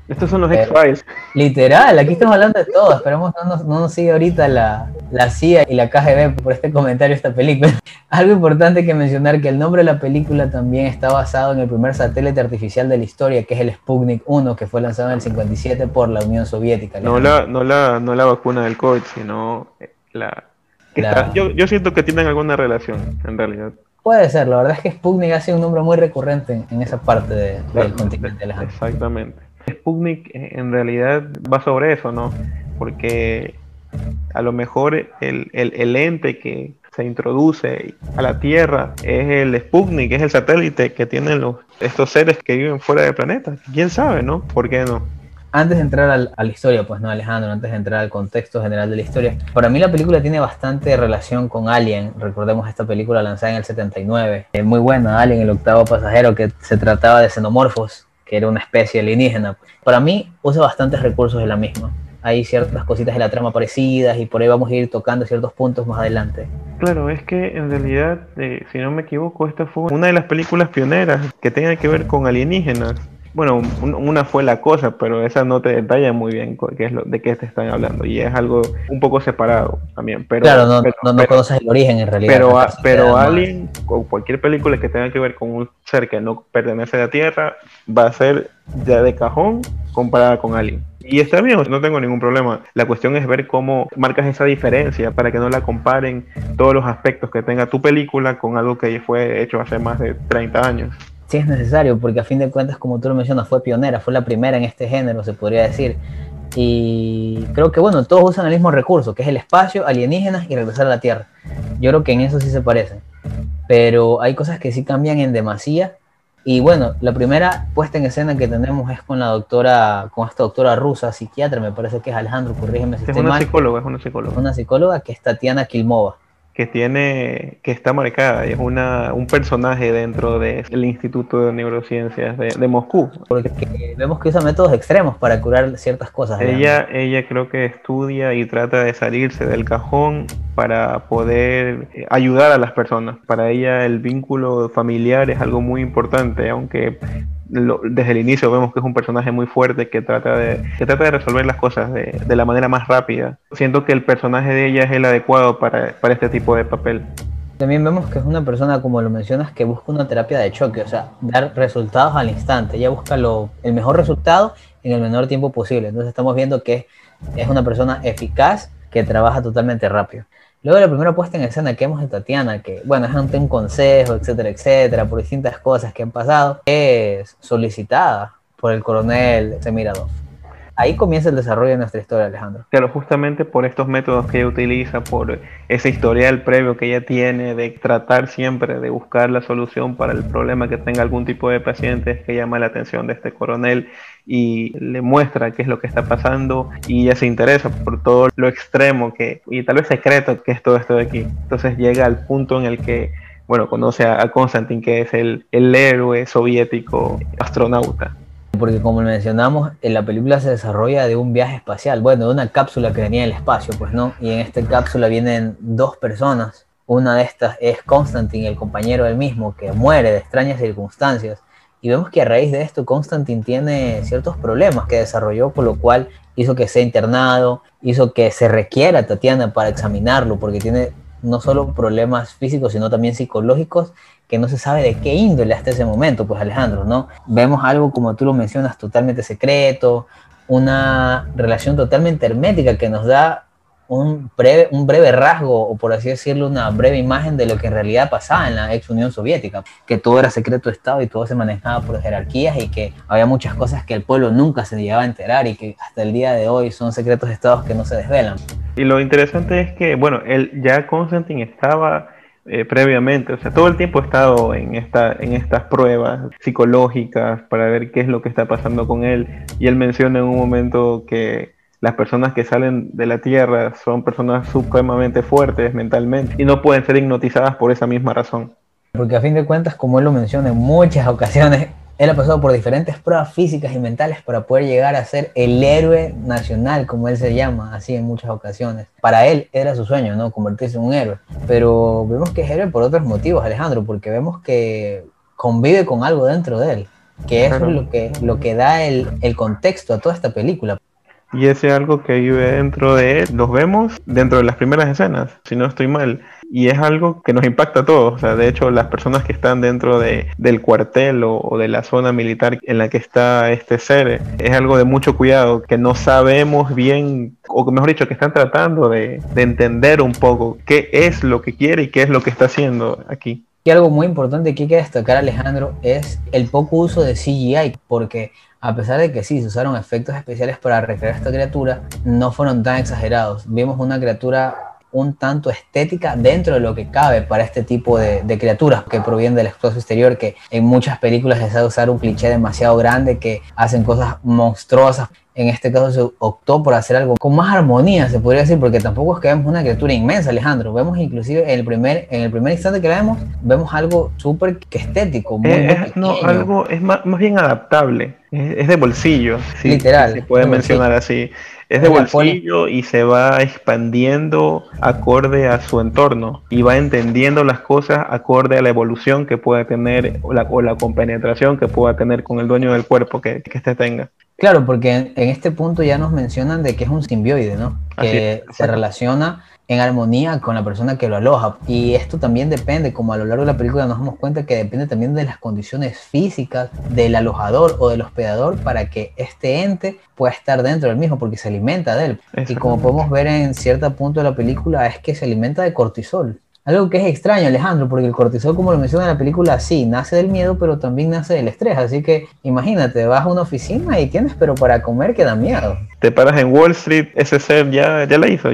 Estos son los X-Files. Literal, aquí estamos hablando de todo. Esperemos no nos, no nos sigue ahorita la, la CIA y la KGB por este comentario de esta película. Algo importante que mencionar que el nombre de la película también está basado en el primer satélite artificial de la historia, que es el Sputnik 1, que fue lanzado en el 57 por la Unión Soviética. No la, no la, no la vacuna del COVID, sino la... la... Está, yo, yo siento que tienen alguna relación, en realidad. Puede ser, la verdad es que Sputnik ha sido un nombre muy recurrente en esa parte de, del continente. Exactamente. Sputnik en realidad va sobre eso, ¿no? porque a lo mejor el, el, el ente que se introduce a la Tierra es el Sputnik, es el satélite que tienen los, estos seres que viven fuera del planeta. ¿Quién sabe, no? ¿Por qué no? Antes de entrar al- a la historia, pues no, Alejandro, antes de entrar al contexto general de la historia, para mí la película tiene bastante relación con Alien. Recordemos esta película lanzada en el 79. Eh, muy buena, Alien, el octavo pasajero, que se trataba de xenomorfos, que era una especie alienígena. Para mí usa bastantes recursos de la misma. Hay ciertas cositas de la trama parecidas y por ahí vamos a ir tocando ciertos puntos más adelante. Claro, es que en realidad, eh, si no me equivoco, esta fue una de las películas pioneras que tenga que ver con alienígenas. Bueno, un- una fue la cosa, pero esa no te detalla muy bien qué es lo, de qué te están hablando y es algo un poco separado también. Pero, claro, no, pero- no, no pero- conoces el origen en realidad. Pero, a- pero. Alien o cualquier película que tenga que ver con un ser que no pertenece a la Tierra va a ser ya de cajón comparada con Alien. Y está bien, no tengo ningún problema. La cuestión es ver cómo marcas esa diferencia para que no la comparen todos los aspectos que tenga tu película con algo que fue hecho hace más de 30 años. Sí es necesario, porque a fin de cuentas, como tú lo mencionas, fue pionera, fue la primera en este género, se podría decir. Y creo que, bueno, todos usan el mismo recurso, que es el espacio, alienígenas y regresar a la Tierra. Yo creo que en eso sí se parecen. Pero hay cosas que sí cambian en demasía. Y bueno, la primera puesta en escena que tenemos es con la doctora, con esta doctora rusa, psiquiatra, me parece que es Alejandro, corrígeme si Es estoy una mal. psicóloga, es una psicóloga. Una psicóloga que es Tatiana Kilmova. Que tiene que está marcada es una un personaje dentro del Instituto de Neurociencias de, de Moscú Porque vemos que usa métodos extremos para curar ciertas cosas. digamos. ella ella creo que estudia y trata de salirse del cajón para poder ayudar a las personas para ella el vínculo familiar es algo muy importante aunque lo- desde el inicio vemos que es un personaje muy fuerte que trata de que trata de resolver las cosas de, de la manera más rápida siento que el personaje de ella es el adecuado para, para este tipo de papel También vemos que es una persona, como lo mencionas, que busca una terapia de choque, o sea, dar resultados al instante. Ella busca lo, el mejor resultado en el menor tiempo posible. Entonces estamos viendo que es una persona eficaz que trabaja totalmente rápido. Luego la primera puesta en escena que vemos de Tatiana, que bueno, es ante un consejo, etcétera, etcétera, por distintas cosas que han pasado, es solicitada por el coronel Semiradov. Ahí comienza el desarrollo de nuestra historia, Alejandro. Claro, justamente por estos métodos que ella utiliza, por ese historial previo que ella tiene de tratar siempre de buscar la solución para el problema que tenga algún tipo de paciente, es que llama la atención de este coronel y le muestra qué es lo que está pasando y ella se interesa por todo lo extremo que y tal vez secreto que es todo esto de aquí. Entonces llega al punto en el que bueno, conoce a, Konstantin, que es el, el héroe soviético astronauta. Porque como mencionamos, en la película se desarrolla de un viaje espacial, bueno, de una cápsula que venía del espacio, pues no, y en esta cápsula vienen dos personas, una de estas es Constantine, el compañero del mismo, que muere de extrañas circunstancias, y vemos que a raíz de esto Constantine tiene ciertos problemas que desarrolló, por lo cual hizo que sea internado, hizo que se requiera a Tatiana para examinarlo, porque tiene no solo problemas físicos, sino también psicológicos, que no se sabe de qué índole hasta ese momento, pues Alejandro, ¿no? Vemos algo, como tú lo mencionas, totalmente secreto, una relación totalmente hermética que nos da un breve, un breve rasgo, o por así decirlo, una breve imagen de lo que en realidad pasaba en la ex Unión Soviética, que todo era secreto de Estado y todo se manejaba por jerarquías y que había muchas cosas que el pueblo nunca se llegaba a enterar y que hasta el día de hoy son secretos de Estados que no se desvelan. Y lo interesante es que, bueno, él ya Constantine estaba eh, previamente, o sea, todo el tiempo ha estado en, esta, en estas pruebas psicológicas para ver qué es lo que está pasando con él. Y él menciona en un momento que las personas que salen de la Tierra son personas supremamente fuertes mentalmente y no pueden ser hipnotizadas por esa misma razón. Porque a fin de cuentas, como él lo menciona en muchas ocasiones, él ha pasado por diferentes pruebas físicas y mentales para poder llegar a ser el héroe nacional, como él se llama, así en muchas ocasiones. Para él era su sueño, ¿no? Convertirse en un héroe. Pero vemos que es héroe por otros motivos, Alejandro, porque vemos que convive con algo dentro de él, que eso Claro. es lo que, lo que da el, el contexto a toda esta película. Y ese algo que vive dentro de él, los vemos dentro de las primeras escenas, si no estoy mal. Y es algo que nos impacta a todos. O sea, de hecho, las personas que están dentro de, del cuartel o, de la zona militar en la que está este ser, es algo de mucho cuidado, que no sabemos bien, o mejor dicho, que están tratando de, de entender un poco qué es lo que quiere y qué es lo que está haciendo aquí. Y algo muy importante que hay que destacar, Alejandro, es el poco uso de CGI, porque a pesar de que sí se usaron efectos especiales para recrear esta criatura, no fueron tan exagerados. Vimos una criatura un tanto estética dentro de lo que cabe para este tipo de, criaturas que provienen del espacio exterior, que en muchas películas se sabe usar un cliché demasiado grande que hacen cosas monstruosas. En este caso se optó por hacer algo con más armonía, se podría decir, porque tampoco es que vemos una criatura inmensa, Alejandro. Vemos inclusive en el primer, en el primer instante que la vemos, vemos algo súper estético. Muy, es, no, algo es más, bien adaptable, es, de bolsillo. Literal. se puede mencionar así. Es de bolsillo y se va expandiendo acorde a su entorno y va entendiendo las cosas acorde a la evolución que pueda tener o la, o la compenetración que pueda tener con el dueño del cuerpo que, que éste tenga. Claro, porque en, este punto ya nos mencionan de que es un simbioide, ¿no? Que se relaciona en armonía con la persona que lo aloja. Y esto también depende, como a lo largo de la película nos damos cuenta que depende también de las condiciones físicas del alojador o del hospedador para que este ente pueda estar dentro del mismo, porque se alimenta de él. Y como podemos ver en cierto punto de la película, es que se alimenta de cortisol. Algo que es extraño, Alejandro, porque el cortisol, como lo menciona en la película, sí, nace del miedo, pero también nace del estrés. Así que imagínate, vas a una oficina y tienes, pero para comer que da miedo. Te paras en Wall Street, ese ser ya, ya la hizo.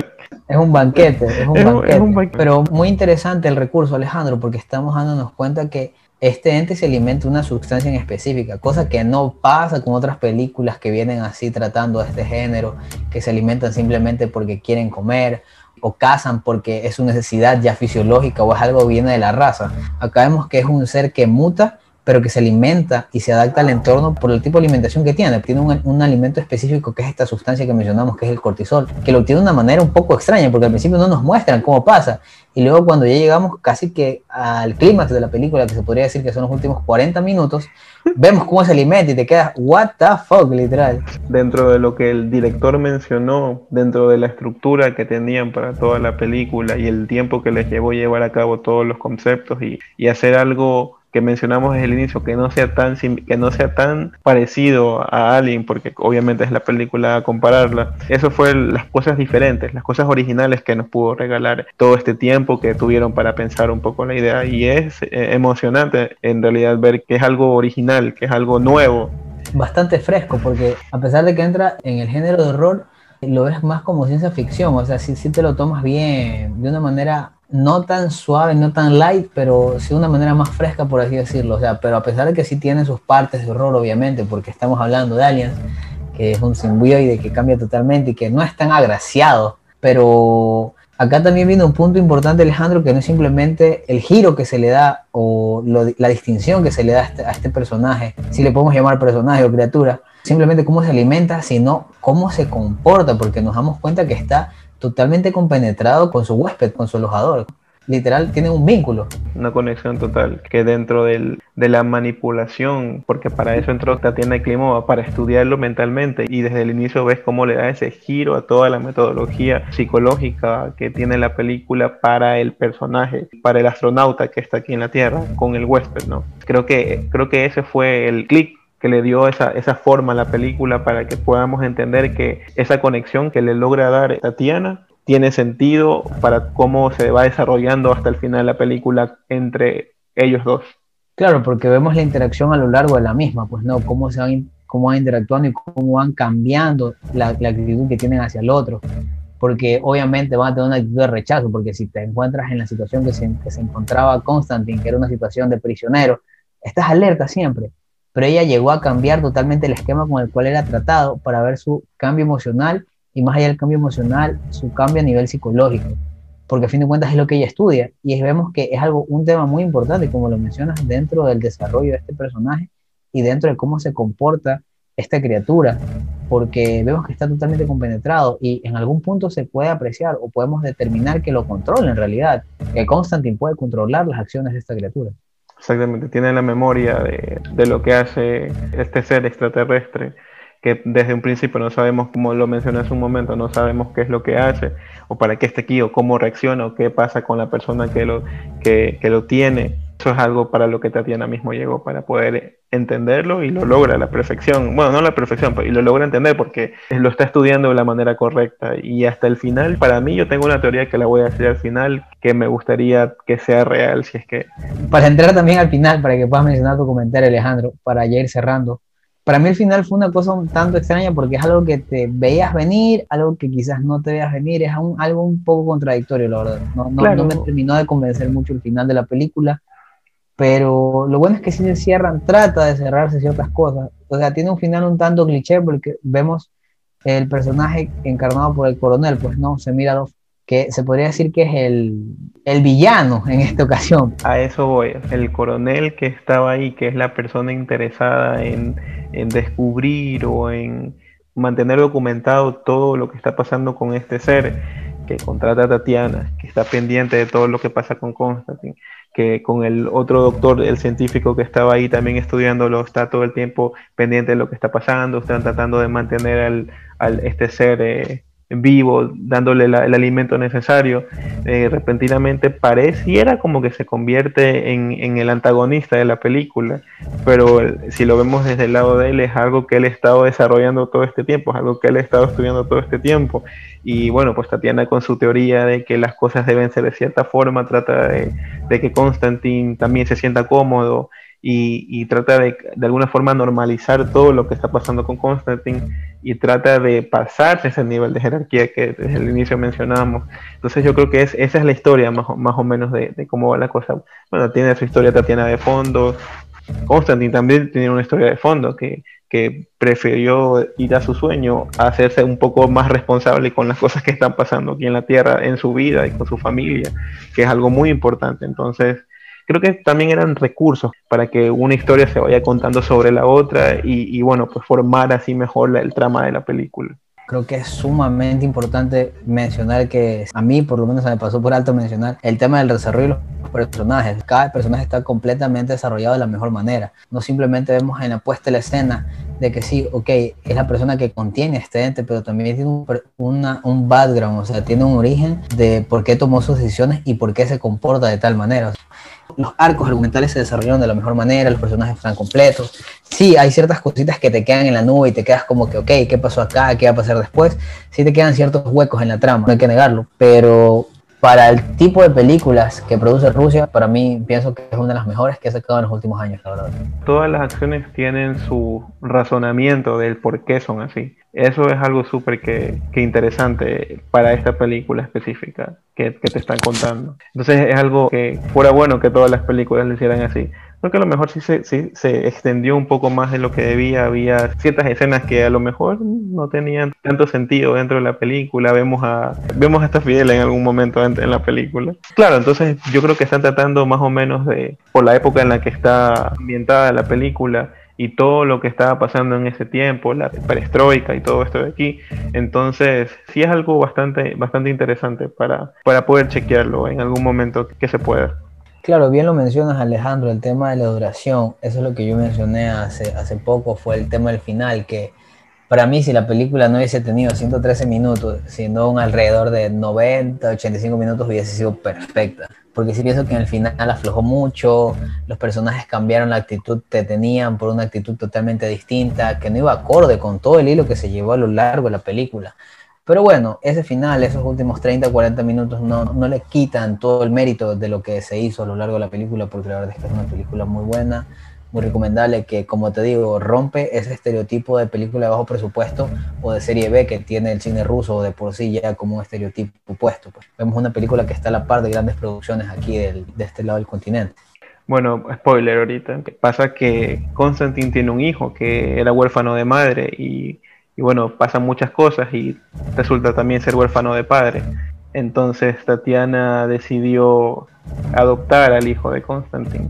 Es un banquete, es un, banquete. Pero muy interesante el recurso, Alejandro, porque estamos dándonos cuenta que este ente se alimenta de una sustancia en específica, cosa que no pasa con otras películas que vienen así tratando este género, que se alimentan simplemente porque quieren comer o cazan porque es su necesidad ya fisiológica o es algo que viene de la raza. Acá vemos que es un ser que muta pero que se alimenta y se adapta al entorno por el tipo de alimentación que tiene. Tiene un, alimento específico que es esta sustancia que mencionamos, que es el cortisol, que lo tiene de una manera un poco extraña, porque al principio no nos muestran cómo pasa. Y luego cuando ya llegamos casi que al clímax de la película, que se podría decir que son los últimos 40 minutos, vemos cómo se alimenta y te quedas, what the fuck, literal. Dentro de lo que el director mencionó, dentro de la estructura que tenían para toda la película y el tiempo que les llevó llevar a cabo todos los conceptos y, y hacer algo que mencionamos desde el inicio, que no sea tan que no sea tan parecido a Alien, porque obviamente es la película a compararla. Eso fue las cosas diferentes, las cosas originales que nos pudo regalar todo este tiempo que tuvieron para pensar un poco la idea. Y es eh, emocionante en realidad ver que es algo original, que es algo nuevo. Bastante fresco, porque a pesar de que entra en el género de horror, lo ves más como ciencia ficción, o sea, si, si te lo tomas bien, de una manera no tan suave, no tan light, pero sí de una manera más fresca, por así decirlo. O sea, pero a pesar de que sí tiene sus partes de horror, obviamente, porque estamos hablando de Aliens, que es un simbioide que cambia totalmente y que no es tan agraciado, pero acá también viene un punto importante, Alejandro, que no es simplemente el giro que se le da o la distinción que se le da a este, a este personaje, si le podemos llamar personaje o criatura, simplemente cómo se alimenta, sino cómo se comporta, porque nos damos cuenta que está totalmente compenetrado con su huésped, con su alojador. Literal, tiene un vínculo. Una conexión total, que dentro del, de la manipulación, porque para eso entró Tatiana Klimova, para estudiarlo mentalmente, y desde el inicio ves cómo le da ese giro a toda la metodología psicológica que tiene la película para el personaje, para el astronauta que está aquí en la Tierra, con el huésped, ¿no? Creo que, creo que ese fue el clic que le dio esa, esa forma a la película para que podamos entender que esa conexión que le logra dar Tatiana tiene sentido para cómo se va desarrollando hasta el final de la película entre ellos dos. Claro, porque vemos la interacción a lo largo de la misma, pues no, cómo se van, cómo van interactuando y cómo van cambiando la, actitud que tienen hacia el otro. Porque obviamente van a tener una actitud de rechazo, porque si te encuentras en la situación que se, que se encontraba Constantine, que era una situación de prisionero, estás alerta siempre, pero ella llegó a cambiar totalmente el esquema con el cual era tratado para ver su cambio emocional y más allá del cambio emocional, su cambio a nivel psicológico, porque a fin de cuentas es lo que ella estudia y vemos que es algo, un tema muy importante, como lo mencionas, dentro del desarrollo de este personaje y dentro de cómo se comporta esta criatura, porque vemos que está totalmente compenetrado y en algún punto se puede apreciar o podemos determinar que lo controla en realidad, que Constantine puede controlar las acciones de esta criatura. Exactamente, tiene la memoria de, lo que hace este ser extraterrestre, que desde un principio no sabemos, como lo mencioné hace un momento, no sabemos qué es lo que hace, o para qué está aquí, o cómo reacciona, o qué pasa con la persona que lo, que, lo tiene. Eso es algo para lo que Tatiana mismo llegó, para poder entenderlo y lo logra a la perfección. Bueno, no a la perfección, pero y lo logra entender porque lo está estudiando de la manera correcta. Y hasta el final, para mí, yo tengo una teoría que la voy a decir al final, que me gustaría que sea real, si es que... Para entrar también al final, para que puedas mencionar tu comentario, Alejandro, para ya ir cerrando. Para mí el final fue una cosa un tanto extraña porque es algo que te veías venir, algo que quizás no te veas venir, es algo un poco contradictorio, la verdad. No, no, no me terminó de convencer mucho el final de la película pero lo bueno es que si se cierran, trata de cerrarse ciertas cosas. O sea, tiene un final un tanto cliché porque vemos el personaje encarnado por el coronel, pues no, se mira que se podría decir que es el, el, villano en esta ocasión. A eso voy, el coronel que estaba ahí, que es la persona interesada en, en descubrir o en mantener documentado todo lo que está pasando con este ser, que contrata a Tatiana, que está pendiente de todo lo que pasa con Constantine que con el otro doctor, el científico que estaba ahí también estudiándolo, está todo el tiempo pendiente de lo que está pasando, están tratando de mantener al, al este ser eh, vivo, dándole el alimento necesario, eh, repentinamente pareciera como que se convierte en, el antagonista de la película, pero si lo vemos desde el lado de él es algo que él ha estado desarrollando todo este tiempo, es algo que él ha estado estudiando todo este tiempo. Y bueno, pues Tatiana con su teoría de que las cosas deben ser de cierta forma, trata de, de que Constantine también se sienta cómodo y, trata de, de alguna forma normalizar todo lo que está pasando con Constantine y trata de pasarse ese nivel de jerarquía que desde el inicio mencionábamos. Entonces yo creo que es, esa es la historia más, más o menos de, de, cómo va la cosa. Bueno, tiene su historia Tatiana de fondo, Constantine también tiene una historia de fondo que, que prefirió ir a su sueño a hacerse un poco más responsable con las cosas que están pasando aquí en la Tierra, en su vida y con su familia, que es algo muy importante. Entonces, creo que también eran recursos para que una historia se vaya contando sobre la otra y, bueno, pues formar así mejor el trama de la película. Creo que es sumamente importante mencionar que a mí por lo menos se me pasó por alto mencionar el tema del desarrollo de los personajes. Cada personaje está completamente desarrollado de la mejor manera. No simplemente vemos en la puesta de la escena de que sí, ok, es la persona que contiene este ente, pero también tiene un, una, un background, o sea, tiene un origen de por qué tomó sus decisiones y por qué se comporta de tal manera los arcos argumentales se desarrollaron de la mejor manera, los personajes están completos. Sí, hay ciertas cositas que te quedan en la nube y te quedas como que, ok, ¿qué pasó acá? ¿Qué va a pasar después? Sí te quedan ciertos huecos en la trama, no hay que negarlo, pero para el tipo de películas que produce Rusia, para mí pienso que es una de las mejores que ha sacado en los últimos años, la verdad. Todas las acciones tienen su razonamiento del por qué son así. Eso es algo súper que, que, interesante para esta película específica que, que, te están contando. Entonces es algo que fuera bueno que todas las películas lo hicieran así. Porque a lo mejor sí se, se extendió un poco más de lo que debía. Había ciertas escenas que a lo mejor no tenían tanto sentido dentro de la película. Vemos a vemos hasta Fidel en algún momento en, en la película. Claro, entonces yo creo que están tratando más o menos de, por la época en la que está ambientada la película, y todo lo que estaba pasando en ese tiempo, la perestroika y todo esto de aquí. Entonces, sí es algo bastante, bastante interesante para, para poder chequearlo en algún momento que se pueda. Claro, bien lo mencionas Alejandro, el tema de la duración, eso es lo que yo mencioné hace, hace poco, fue el tema del final, que para mí si la película no hubiese tenido 113 minutos, sino un alrededor de 90, 85 minutos, hubiese sido perfecta. Porque sí pienso que en el final aflojó mucho, los personajes cambiaron la actitud que tenían por una actitud totalmente distinta, que no iba acorde con todo el hilo que se llevó a lo largo de la película. Pero bueno, ese final, esos últimos 30, 40 minutos no, no le quitan todo el mérito de lo que se hizo a lo largo de la película, porque la verdad es que es una película muy buena, muy recomendable, que como te digo, rompe ese estereotipo de película de bajo presupuesto o de serie B que tiene el cine ruso de por sí ya como un estereotipo puesto. Pues. Vemos una película que está a la par de grandes producciones aquí del, de este lado del continente. Bueno, spoiler ahorita. Pasa que Constantine tiene un hijo que era huérfano de madre y y bueno, pasan muchas cosas y resulta también ser huérfano de padre. Entonces Tatiana decidió adoptar al hijo de Constantine.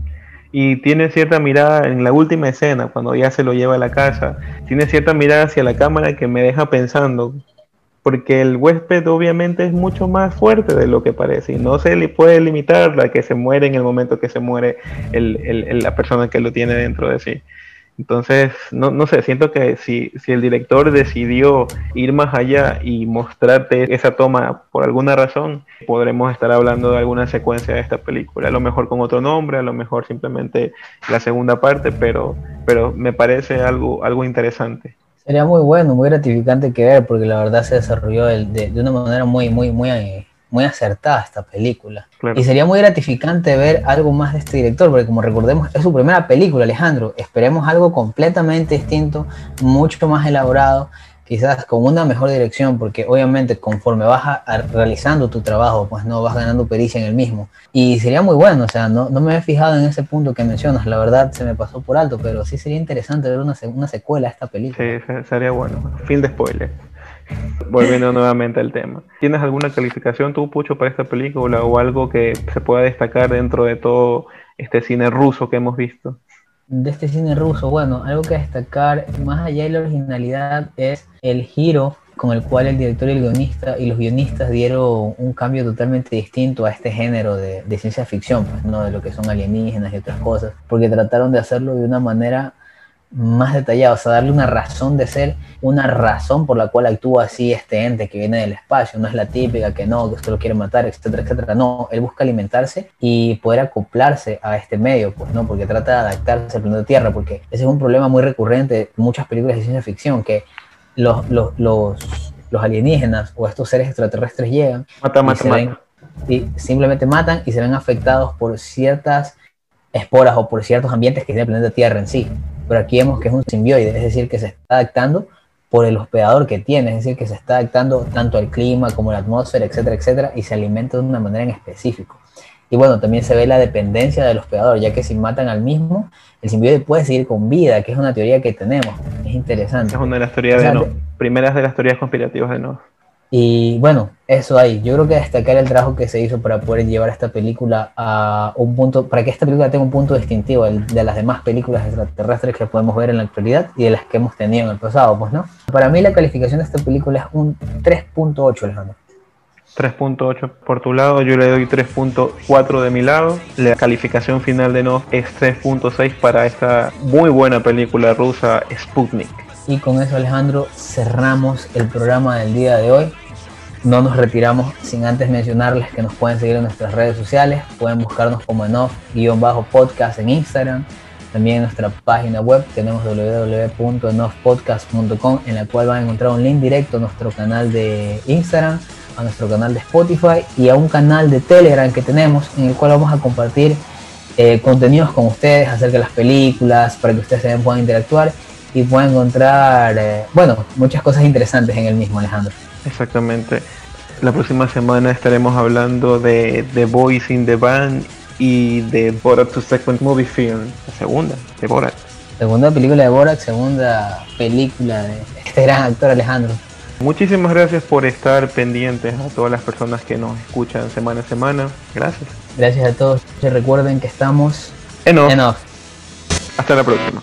Y tiene cierta mirada en la última escena, cuando ya se lo lleva a la casa, tiene cierta mirada hacia la cámara que me deja pensando, porque el huésped obviamente es mucho más fuerte de lo que parece y no se le puede limitar a que se muere en el momento que se muere el, el, la persona que lo tiene dentro de sí. Entonces, no, no sé, siento que si, si el director decidió ir más allá y mostrarte esa toma por alguna razón, podremos estar hablando de alguna secuencia de esta película. A lo mejor con otro nombre, a lo mejor simplemente la segunda parte, pero, pero me parece algo, algo interesante. Sería muy bueno, muy gratificante que ver, porque la verdad se desarrolló de, de una manera muy, muy, muy muy acertada esta película. Y sería muy gratificante ver algo más de este director, porque como recordemos, es su primera película, Alejandro. Esperemos algo completamente distinto, mucho más elaborado, quizás con una mejor dirección, porque obviamente conforme vas realizando tu trabajo, pues no vas ganando pericia en el mismo. Y sería muy bueno, o sea, no, no me he fijado en ese punto que mencionas, la verdad se me pasó por alto, pero sí sería interesante ver una, una secuela a esta película. Sí, sería bueno. Fin de spoiler. Volviendo nuevamente al tema. ¿Tienes alguna calificación tú, Pucho, para esta película o algo que se pueda destacar dentro de todo este cine ruso que hemos visto? De este cine ruso, bueno, algo que destacar, más allá de la originalidad, es el giro con el cual el director y el guionista y los guionistas dieron un cambio totalmente distinto a este género de, ciencia ficción, pues, ¿no? de lo que son alienígenas y otras cosas, porque trataron de hacerlo de una manera más detallado, o sea, darle una razón de ser, una razón por la cual actúa así este ente que viene del espacio, no es la típica que no, que usted lo quiere matar, etcétera, etcétera, no, él busca alimentarse y poder acoplarse a este medio, pues, ¿no? Porque trata de adaptarse al planeta Tierra, porque ese es un problema muy recurrente en muchas películas de ciencia ficción, que los, los, los, los alienígenas o estos seres extraterrestres llegan y, y simplemente matan y se ven afectados por ciertas esporas o por ciertos ambientes que tiene el planeta Tierra en sí pero aquí vemos que es un simbioide, es decir, que se está adaptando por el hospedador que tiene, es decir, que se está adaptando tanto al clima como a la atmósfera, etcétera, etcétera, y se alimenta de una manera en específico. Y bueno, también se ve la dependencia del hospedador, ya que si matan al mismo, el simbioide puede seguir con vida, que es una teoría que tenemos. Es interesante. Es una de las teorías de no. Primeras de las teorías conspirativas de no. Y bueno, eso ahí. Yo creo que destacar el trabajo que se hizo para poder llevar esta película a un punto, para que esta película tenga un punto distintivo de las demás películas extraterrestres que podemos ver en la actualidad y de las que hemos tenido en el pasado, pues, ¿no? Para mí la calificación de esta película es un 3.8, Alejandro. 3.8 por tu lado, yo le doy 3.4 de mi lado. La calificación final de no es 3.6 para esta muy buena película rusa Sputnik. Y con eso Alejandro cerramos el programa del día de hoy no nos retiramos sin antes mencionarles que nos pueden seguir en nuestras redes sociales, pueden buscarnos como enough-podcast en Instagram, también en nuestra página web tenemos www.enoughpodcast.com en la cual van a encontrar un link directo a nuestro canal de Instagram, a nuestro canal de Spotify y a un canal de Telegram que tenemos en el cual vamos a compartir eh, contenidos con ustedes acerca de las películas para que ustedes también puedan interactuar y puedan encontrar, eh, bueno, muchas cosas interesantes en el mismo, Alejandro. Exactamente. La próxima semana estaremos hablando de The Voice in the Band y de Borat to Second Movie Film, la segunda, de Borat. Segunda película de Borat, segunda película de este gran actor Alejandro. Muchísimas gracias por estar pendientes a todas las personas que nos escuchan semana a semana. Gracias. Gracias a todos. Recuerden que estamos en off. Hasta la próxima.